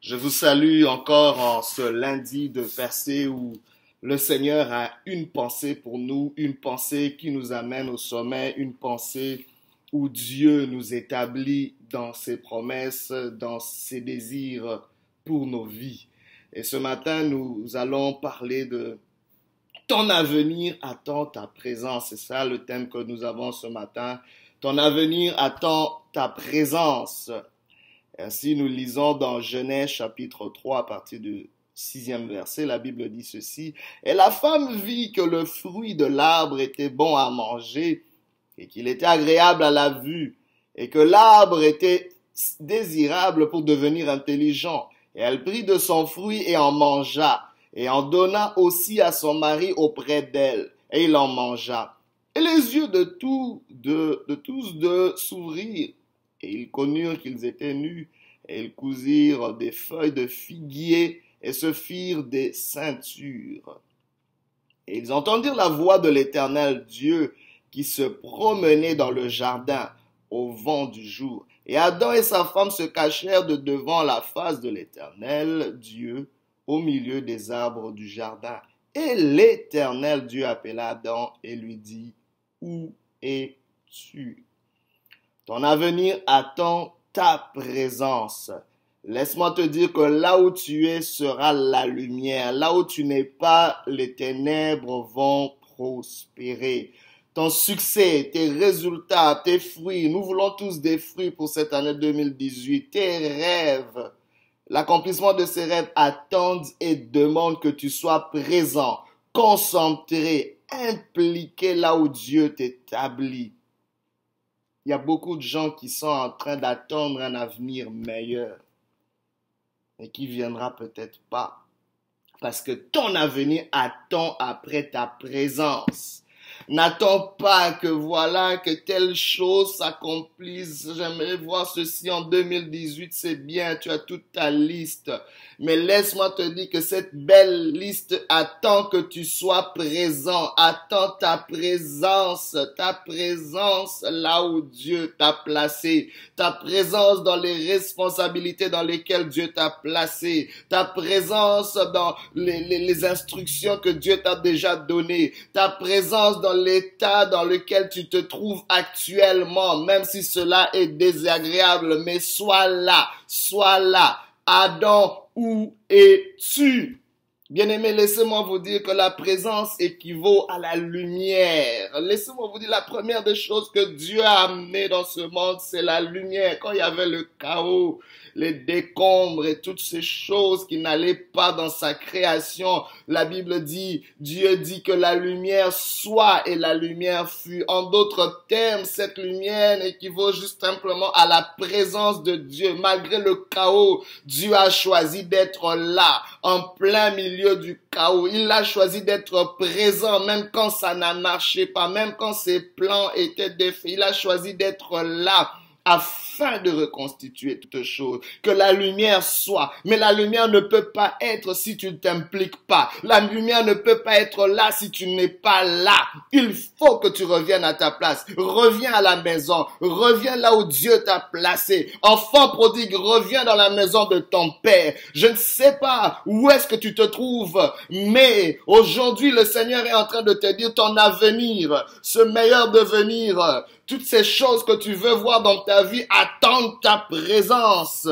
Je vous salue encore en ce lundi de percée où le Seigneur a une pensée pour nous, une pensée qui nous amène au sommet, une pensée où Dieu nous établit dans ses promesses, dans ses désirs pour nos vies. Et ce matin, nous allons parler de ton avenir attend ta présence. C'est ça le thème que nous avons ce matin. Ton avenir attend ta présence. Ainsi, nous lisons dans Genèse chapitre 3 à partir du sixième verset, la Bible dit ceci. Et la femme vit que le fruit de l'arbre était bon à manger et qu'il était agréable à la vue et que l'arbre était désirable pour devenir intelligent. Et elle prit de son fruit et en mangea et en donna aussi à son mari auprès d'elle, et il en mangea. Et les yeux de, tous de, de tous deux s'ouvrirent, et ils connurent qu'ils étaient nus, et ils cousirent des feuilles de figuier, et se firent des ceintures. Et ils entendirent la voix de l'Éternel Dieu qui se promenait dans le jardin au vent du jour. Et Adam et sa femme se cachèrent de devant la face de l'Éternel Dieu au milieu des arbres du jardin. Et l'Éternel Dieu appela Adam et lui dit, Où es-tu? Ton avenir attend ta présence. Laisse-moi te dire que là où tu es sera la lumière. Là où tu n'es pas, les ténèbres vont prospérer. Ton succès, tes résultats, tes fruits, nous voulons tous des fruits pour cette année 2018. Tes rêves, L'accomplissement de ces rêves attend et demande que tu sois présent, concentré, impliqué là où Dieu t'établit. Il y a beaucoup de gens qui sont en train d'attendre un avenir meilleur et qui viendra peut-être pas. Parce que ton avenir attend après ta présence. N'attends pas que voilà, que telle chose s'accomplisse. J'aimerais voir ceci en 2018, c'est bien, tu as toute ta liste. Mais laisse-moi te dire que cette belle liste attend que tu sois présent, attend ta présence, ta présence là où Dieu t'a placé, ta présence dans les responsabilités dans lesquelles Dieu t'a placé, ta présence dans les instructions que Dieu t'a déjà données, ta présence dans l'état dans lequel tu te trouves actuellement, même si cela est désagréable, mais sois là, sois là. Adam, où es-tu? Bien-aimé, laissez-moi vous dire que la présence équivaut à la lumière. Laissez-moi vous dire la première des choses que Dieu a amené dans ce monde, c'est la lumière. Quand il y avait le chaos, les décombres et toutes ces choses qui n'allaient pas dans sa création. La Bible dit, Dieu dit que la lumière soit et la lumière fut. En d'autres termes, cette lumière équivaut juste simplement à la présence de Dieu. Malgré le chaos, Dieu a choisi d'être là, en plein milieu du chaos. Il a choisi d'être présent même quand ça n'a marché pas, même quand ses plans étaient défaits. Il a choisi d'être là afin de reconstituer toutes choses. Que la lumière soit. Mais la lumière ne peut pas être si tu ne t'impliques pas. La lumière ne peut pas être là si tu n'es pas là. Il faut que tu reviennes à ta place. Reviens à la maison. Reviens là où Dieu t'a placé. Enfant prodigue, reviens dans la maison de ton Père. Je ne sais pas où est-ce que tu te trouves, mais aujourd'hui le Seigneur est en train de te dire ton avenir, ce meilleur devenir, toutes ces choses que tu veux voir dans ta vie attendent ta présence.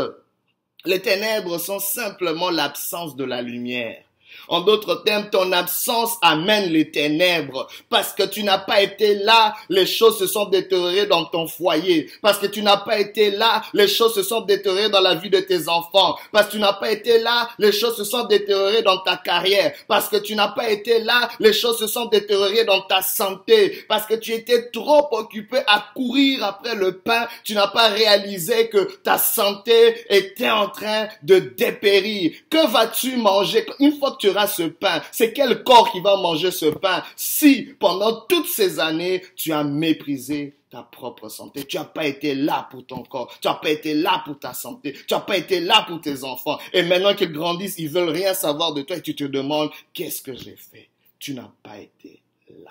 Les ténèbres sont simplement l'absence de la lumière. En d'autres termes, ton absence amène les ténèbres. Parce que tu n'as pas été là, les choses se sont détériorées dans ton foyer. Parce que tu n'as pas été là, les choses se sont détériorées dans la vie de tes enfants. Parce que tu n'as pas été là, les choses se sont détériorées dans ta carrière. Parce que tu n'as pas été là, les choses se sont détériorées dans ta santé. Parce que tu étais trop occupé à courir après le pain, tu n'as pas réalisé que ta santé était en train de dépérir. Que vas-tu manger? Une fois que tu ce pain C'est quel corps qui va manger ce pain si pendant toutes ces années, tu as méprisé ta propre santé? Tu n'as pas été là pour ton corps. Tu n'as pas été là pour ta santé. Tu n'as pas été là pour tes enfants. Et maintenant qu'ils grandissent, ils veulent rien savoir de toi et tu te demandes, qu'est-ce que j'ai fait? Tu n'as pas été là.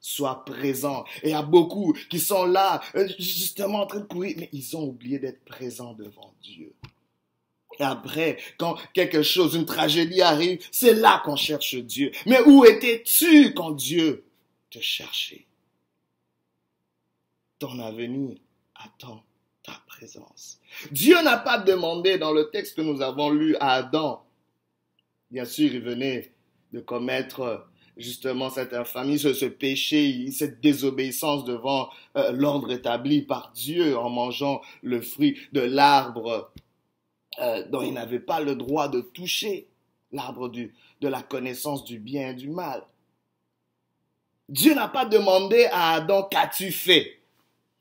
soit présent. Et il y a beaucoup qui sont là, euh, justement en train de courir, mais ils ont oublié d'être présents devant Dieu. Et après, quand quelque chose, une tragédie arrive, c'est là qu'on cherche Dieu. Mais où étais-tu quand Dieu te cherchait? Ton avenir attend ta présence. Dieu n'a pas demandé dans le texte que nous avons lu à Adam. Bien sûr, il venait de commettre justement cette infamie, ce, péché, cette désobéissance devant euh, l'ordre établi par Dieu en mangeant le fruit de l'arbre euh, dont il n'avait pas le droit de toucher, l'arbre de la connaissance du bien et du mal. Dieu n'a pas demandé à Adam qu'as-tu fait?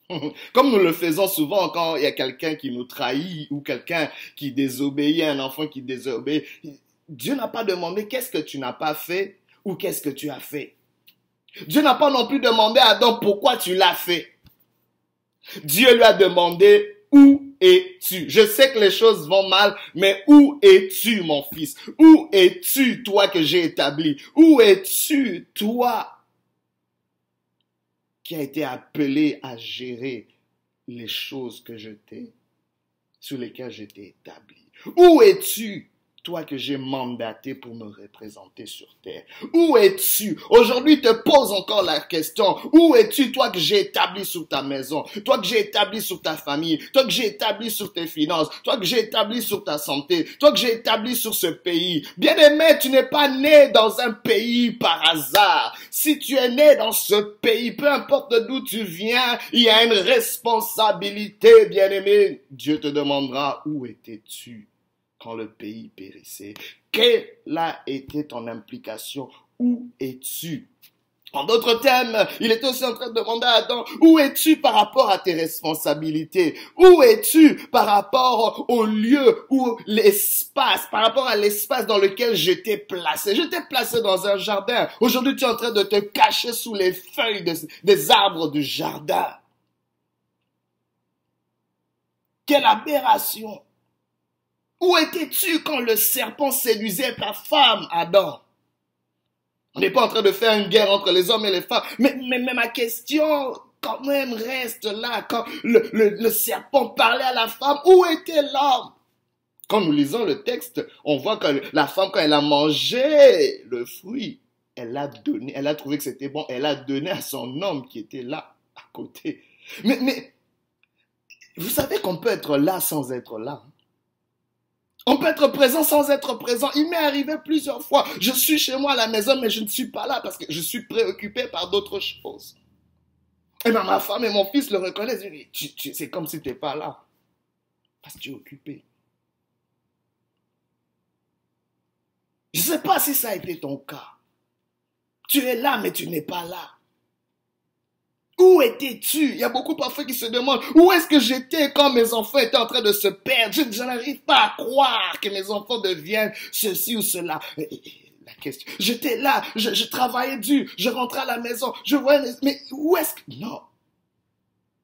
Comme nous le faisons souvent quand il y a quelqu'un qui nous trahit ou quelqu'un qui désobéit, un enfant qui désobéit. Dieu n'a pas demandé qu'est-ce que tu n'as pas fait ou qu'est-ce que tu as fait? Dieu n'a pas non plus demandé à Adam pourquoi tu l'as fait? Dieu lui a demandé où Je sais que les choses vont mal, mais où es-tu mon fils? Où es-tu toi que j'ai établi? Où es-tu toi qui a été appelé à gérer les choses que je t'ai, sur lesquelles je t'ai établi? Où es-tu? Toi que j'ai mandaté pour me représenter sur terre. Où es-tu? Aujourd'hui, te pose encore la question. Où es-tu, toi que j'ai établi sur ta maison, toi que j'ai établi sur ta famille, toi que j'ai établi sur tes finances, toi que j'ai établi sur ta santé, toi que j'ai établi sur ce pays? Bien-aimé, tu n'es pas né dans un pays par hasard. Si tu es né dans ce pays, peu importe d'où tu viens, il y a une responsabilité, bien-aimé. Dieu te demandera où étais-tu? Quand le pays périssait. Quelle a été ton implication? Où es-tu? En d'autres termes, il était aussi en train de demander à Adam, où es-tu par rapport à tes responsabilités? Où es-tu par rapport au lieu ou l'espace, par rapport à l'espace dans lequel je t'ai placé? Je t'ai placé dans un jardin. Aujourd'hui, tu es en train de te cacher sous les feuilles des arbres du jardin. Quelle aberration où étais-tu quand le serpent séduisait ta femme, Adam? On n'est pas en train de faire une guerre entre les hommes et les femmes, mais, mais, ma question quand même reste là. Quand le, serpent parlait à la femme, où était l'homme? Quand nous lisons le texte, on voit que la femme, quand elle a mangé le fruit, elle a donné, elle a trouvé que c'était bon, elle a donné à son homme qui était là, à côté. Mais, mais, vous savez qu'on peut être là sans être là. On peut être présent sans être présent. Il m'est arrivé plusieurs fois. Je suis chez moi à la maison, mais je ne suis pas là parce que je suis préoccupé par d'autres choses. Et bien ma femme et mon fils le reconnaissent. c'est comme si tu n'es pas là. Parce que tu es occupé. Je ne sais pas si ça a été ton cas. Tu es là, mais tu n'es pas là. Où étais-tu? Il y a beaucoup parfois qui se demandent où est-ce que j'étais quand mes enfants étaient en train de se perdre? Je, n'arrive pas à croire que mes enfants deviennent ceci ou cela. La question, j'étais là, je, travaillais dur, je rentrais à la maison, je voyais, mais où est-ce que... Non,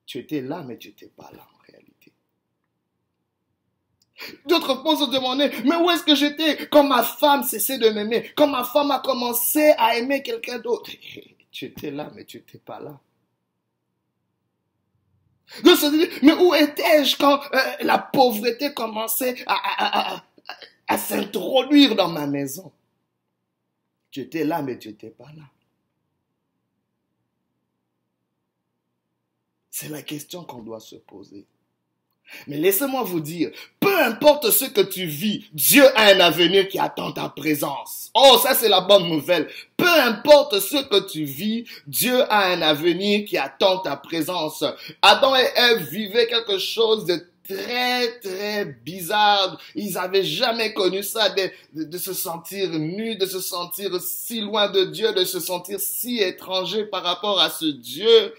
tu étais là, mais tu n'étais pas là en réalité. D'autres fois se demandaient, mais où est-ce que j'étais quand ma femme cessait de m'aimer, quand ma femme a commencé à aimer quelqu'un d'autre? Tu étais là, mais tu n'étais pas là mais où étais-je quand euh, la pauvreté commençait à, à s'introduire dans ma maison? Tu étais là, mais tu n'étais pas là. C'est la question qu'on doit se poser. Mais laissez-moi vous dire, peu importe ce que tu vis, Dieu a un avenir qui attend ta présence. Oh, ça c'est la bonne nouvelle. Peu importe ce que tu vis, Dieu a un avenir qui attend ta présence. Adam et Ève vivaient quelque chose de très très bizarre. Ils avaient jamais connu ça, de, de, se sentir nus, de se sentir si loin de Dieu, de se sentir si étranger par rapport à ce Dieu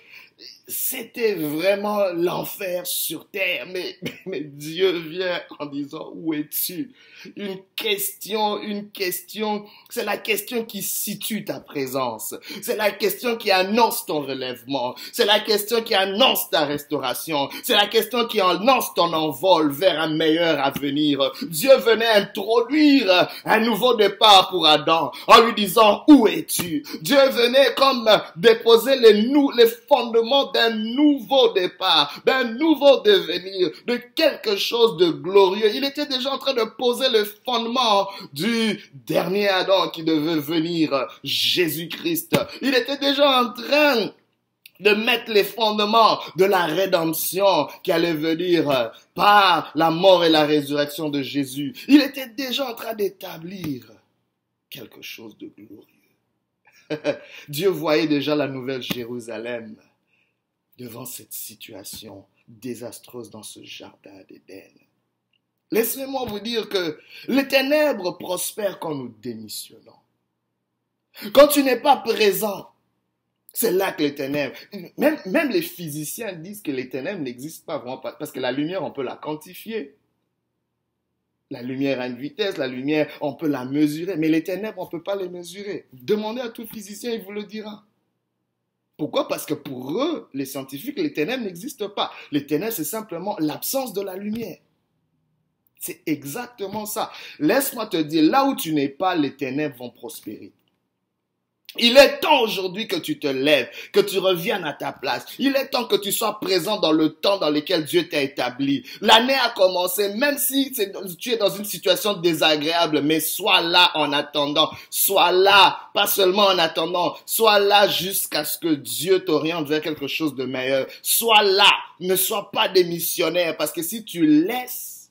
c'était vraiment l'enfer sur terre. Mais, mais Dieu vient en disant, où es-tu? Une question, une question, c'est la question qui situe ta présence. C'est la question qui annonce ton relèvement. C'est la question qui annonce ta restauration. C'est la question qui annonce ton envol vers un meilleur avenir. Dieu venait introduire un nouveau départ pour Adam en lui disant, où es-tu? Dieu venait comme déposer les, nous, les fondements d'un nouveau départ, d'un nouveau devenir, de quelque chose de glorieux. Il était déjà en train de poser le fondement du dernier Adam qui devait venir, Jésus-Christ. Il était déjà en train de mettre les fondements de la rédemption qui allait venir par la mort et la résurrection de Jésus. Il était déjà en train d'établir quelque chose de glorieux. Dieu voyait déjà la nouvelle Jérusalem devant cette situation désastreuse dans ce jardin d'Éden. Laissez-moi vous dire que les ténèbres prospèrent quand nous démissionnons. Quand tu n'es pas présent, c'est là que les ténèbres, même, les physiciens disent que les ténèbres n'existent pas vraiment parce que la lumière, on peut la quantifier. La lumière a une vitesse, la lumière, on peut la mesurer, mais les ténèbres, on ne peut pas les mesurer. Demandez à tout physicien, il vous le dira. Pourquoi? Parce que pour eux, les scientifiques, les ténèbres n'existent pas. Les ténèbres, c'est simplement l'absence de la lumière. C'est exactement ça. Laisse-moi te dire, là où tu n'es pas, les ténèbres vont prospérer. Il est temps aujourd'hui que tu te lèves, que tu reviennes à ta place. Il est temps que tu sois présent dans le temps dans lequel Dieu t'a établi. L'année a commencé, même si tu es dans une situation désagréable, mais sois là en attendant. Sois là, pas seulement en attendant, sois là jusqu'à ce que Dieu t'oriente vers quelque chose de meilleur. Sois là, ne sois pas démissionnaire, parce que si tu laisses,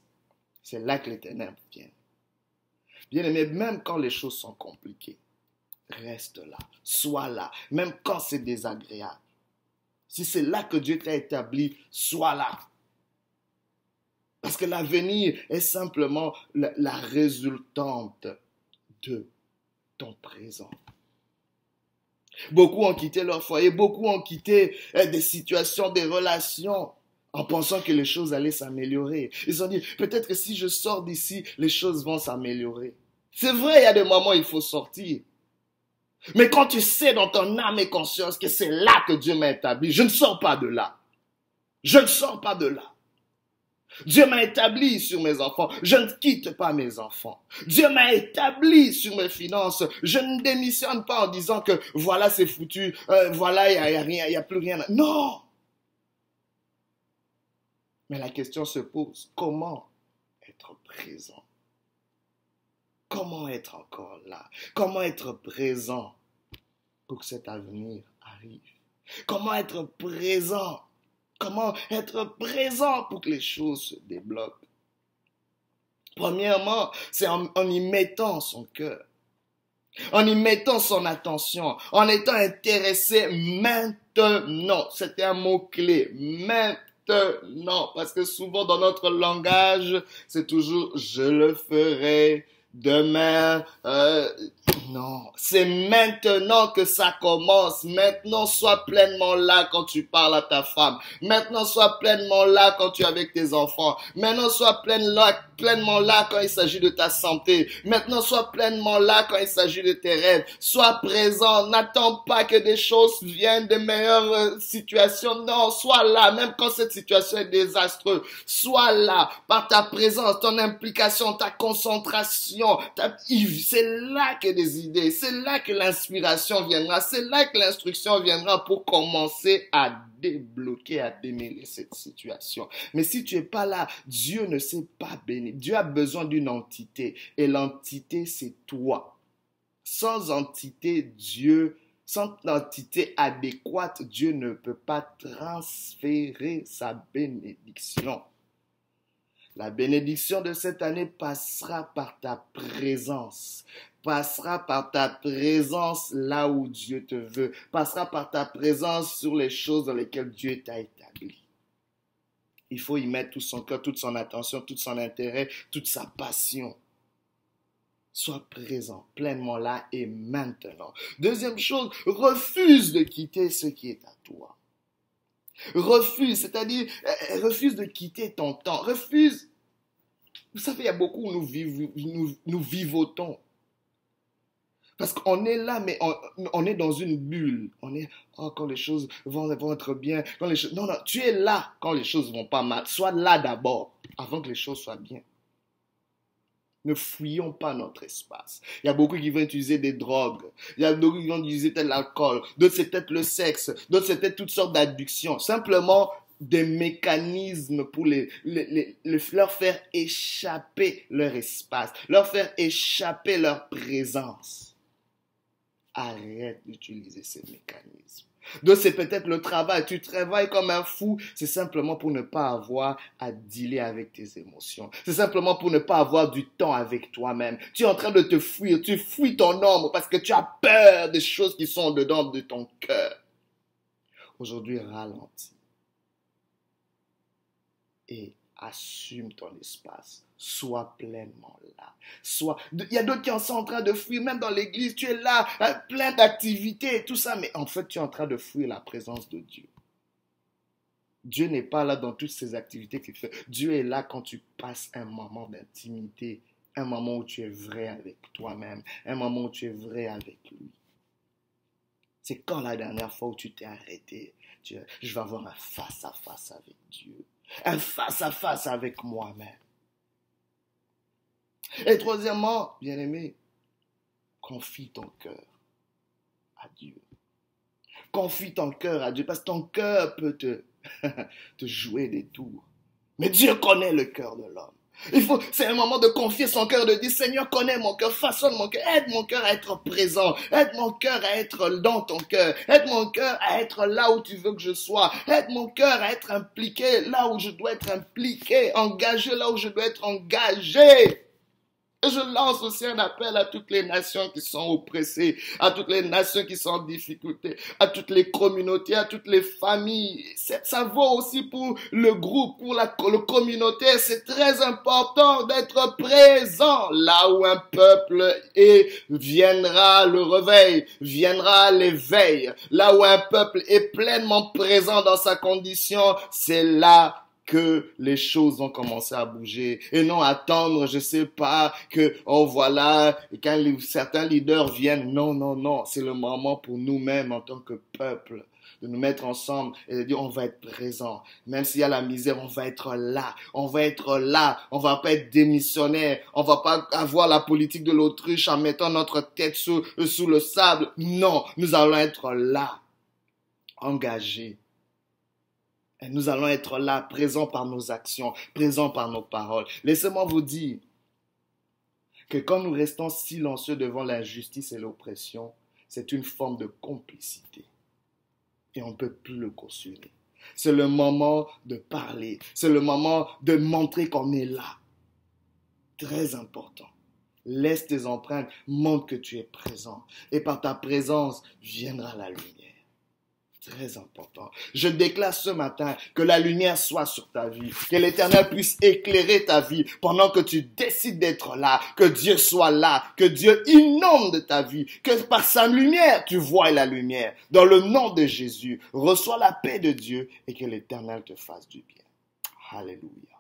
c'est là que les ténèbres viennent. Bien aimé, même quand les choses sont compliquées, reste là, sois là, même quand c'est désagréable. Si c'est là que Dieu t'a établi, sois là. Parce que l'avenir est simplement la, résultante de ton présent. Beaucoup ont quitté leur foyer, beaucoup ont quitté eh, des situations, des relations, en pensant que les choses allaient s'améliorer. Ils ont dit, peut-être que si je sors d'ici, les choses vont s'améliorer. C'est vrai, il y a des moments où il faut sortir. Mais quand tu sais dans ton âme et conscience que c'est là que Dieu m'a établi, je ne sors pas de là. Je ne sors pas de là. Dieu m'a établi sur mes enfants. Je ne quitte pas mes enfants. Dieu m'a établi sur mes finances. Je ne démissionne pas en disant que voilà, c'est foutu. Euh, voilà, il n'y a, a rien, il n'y a plus rien. Non. Mais la question se pose, comment être présent? Comment être encore là? Comment être présent pour que cet avenir arrive? Comment être présent? Comment être présent pour que les choses se débloquent? Premièrement, c'est en, y mettant son cœur, en y mettant son attention, en étant intéressé maintenant. C'était un mot-clé, maintenant. Parce que souvent dans notre langage, c'est toujours je le ferai, demain, euh, non, c'est maintenant que ça commence. Maintenant, sois pleinement là quand tu parles à ta femme. Maintenant, sois pleinement là quand tu es avec tes enfants. Maintenant, sois pleinement là quand il s'agit de ta santé. Maintenant, sois pleinement là quand il s'agit de tes rêves. Sois présent. N'attends pas que des choses viennent de meilleures euh, situations. Non, sois là, même quand cette situation est désastreuse. Sois là par ta présence, ton implication, ta concentration. C'est là que des idées. C'est là que l'inspiration viendra. C'est là que l'instruction viendra pour commencer à débloquer, à démêler cette situation. Mais si tu es pas là, Dieu ne sait pas bénir. Dieu a besoin d'une entité. Et l'entité, c'est toi. Sans entité, Dieu, sans entité adéquate, Dieu ne peut pas transférer sa bénédiction. La bénédiction de cette année passera par ta présence, passera par ta présence là où Dieu te veut, passera par ta présence sur les choses dans lesquelles Dieu t'a établi. Il faut y mettre tout son cœur, toute son attention, tout son intérêt, toute sa passion. Sois présent pleinement là et maintenant. Deuxième chose, refuse de quitter ce qui est à toi. Refuse, c'est-à-dire, euh, refuse de quitter ton temps. Refuse. Vous savez, il y a beaucoup où nous, nous, nous vivotons. Parce qu'on est là, mais on, est dans une bulle. On est, oh, quand les choses vont, vont être bien, quand les choses... Non, non, tu es là quand les choses vont pas mal. Sois là d'abord, avant que les choses soient bien. Ne fouillons pas notre espace. Il y a beaucoup qui vont utiliser des drogues. Il y a beaucoup qui vont utiliser tel l'alcool. D'autres, c'est peut-être le sexe. D'autres, c'est peut-être toutes sortes d'addictions. Simplement des mécanismes pour les, les, leur faire échapper leur espace, leur faire échapper leur présence. Arrête d'utiliser ces mécanismes. Donc c'est peut-être le travail. Tu travailles comme un fou. C'est simplement pour ne pas avoir à dealer avec tes émotions. C'est simplement pour ne pas avoir du temps avec toi-même. Tu es en train de te fuir. Tu fuis ton ombre parce que tu as peur des choses qui sont dedans de ton cœur. Aujourd'hui, ralentis. Et assume ton espace. Sois pleinement là. Sois... Il y a d'autres qui sont en train de fuir, même dans l'église, tu es là, hein, plein d'activités et tout ça, mais en fait, tu es en train de fuir la présence de Dieu. Dieu n'est pas là dans toutes ces activités qu'il fait. Dieu est là quand tu passes un moment d'intimité, un moment où tu es vrai avec toi-même, un moment où tu es vrai avec lui. C'est quand la dernière fois où tu t'es arrêté, je vais avoir un face à face avec Dieu un face-à-face avec moi-même. Et troisièmement, bien-aimé, confie ton cœur à Dieu. Confie ton cœur à Dieu, parce que ton cœur peut te, te jouer des tours. Mais Dieu connaît le cœur de l'homme. Il faut, c'est un moment de confier son cœur, de dire, Seigneur, connais mon cœur, façonne mon cœur, aide mon cœur à être présent, aide mon cœur à être dans ton cœur, aide mon cœur à être là où tu veux que je sois, aide mon cœur à être impliqué là où je dois être impliqué, engagé là où je dois être engagé. Et je lance aussi un appel à toutes les nations qui sont oppressées, à toutes les nations qui sont en difficulté, à toutes les communautés, à toutes les familles. Ça vaut aussi pour le groupe, pour la le communauté. C'est très important d'être présent là où un peuple est, viendra le réveil, viendra l'éveil. Là où un peuple est pleinement présent dans sa condition, c'est là que les choses vont commencer à bouger et non attendre, je sais pas, que, oh voilà, quand certains leaders viennent, non, non, non, c'est le moment pour nous-mêmes en tant que peuple de nous mettre ensemble et de dire on va être présent. Même s'il y a la misère, on va être là. On va être là. On va pas être démissionnaire. On va pas avoir la politique de l'autruche en mettant notre tête sous, sous le sable. Non, nous allons être là. Engagés nous allons être là, présents par nos actions, présents par nos paroles. Laissez-moi vous dire que quand nous restons silencieux devant l'injustice et l'oppression, c'est une forme de complicité. Et on ne peut plus le cautionner. C'est le moment de parler. C'est le moment de montrer qu'on est là. Très important. Laisse tes empreintes, montre que tu es présent. Et par ta présence viendra la lumière. Très important. Je déclare ce matin que la lumière soit sur ta vie, que l'Éternel puisse éclairer ta vie pendant que tu décides d'être là, que Dieu soit là, que Dieu inonde ta vie, que par sa lumière tu vois la lumière. Dans le nom de Jésus, reçois la paix de Dieu et que l'Éternel te fasse du bien. Alléluia.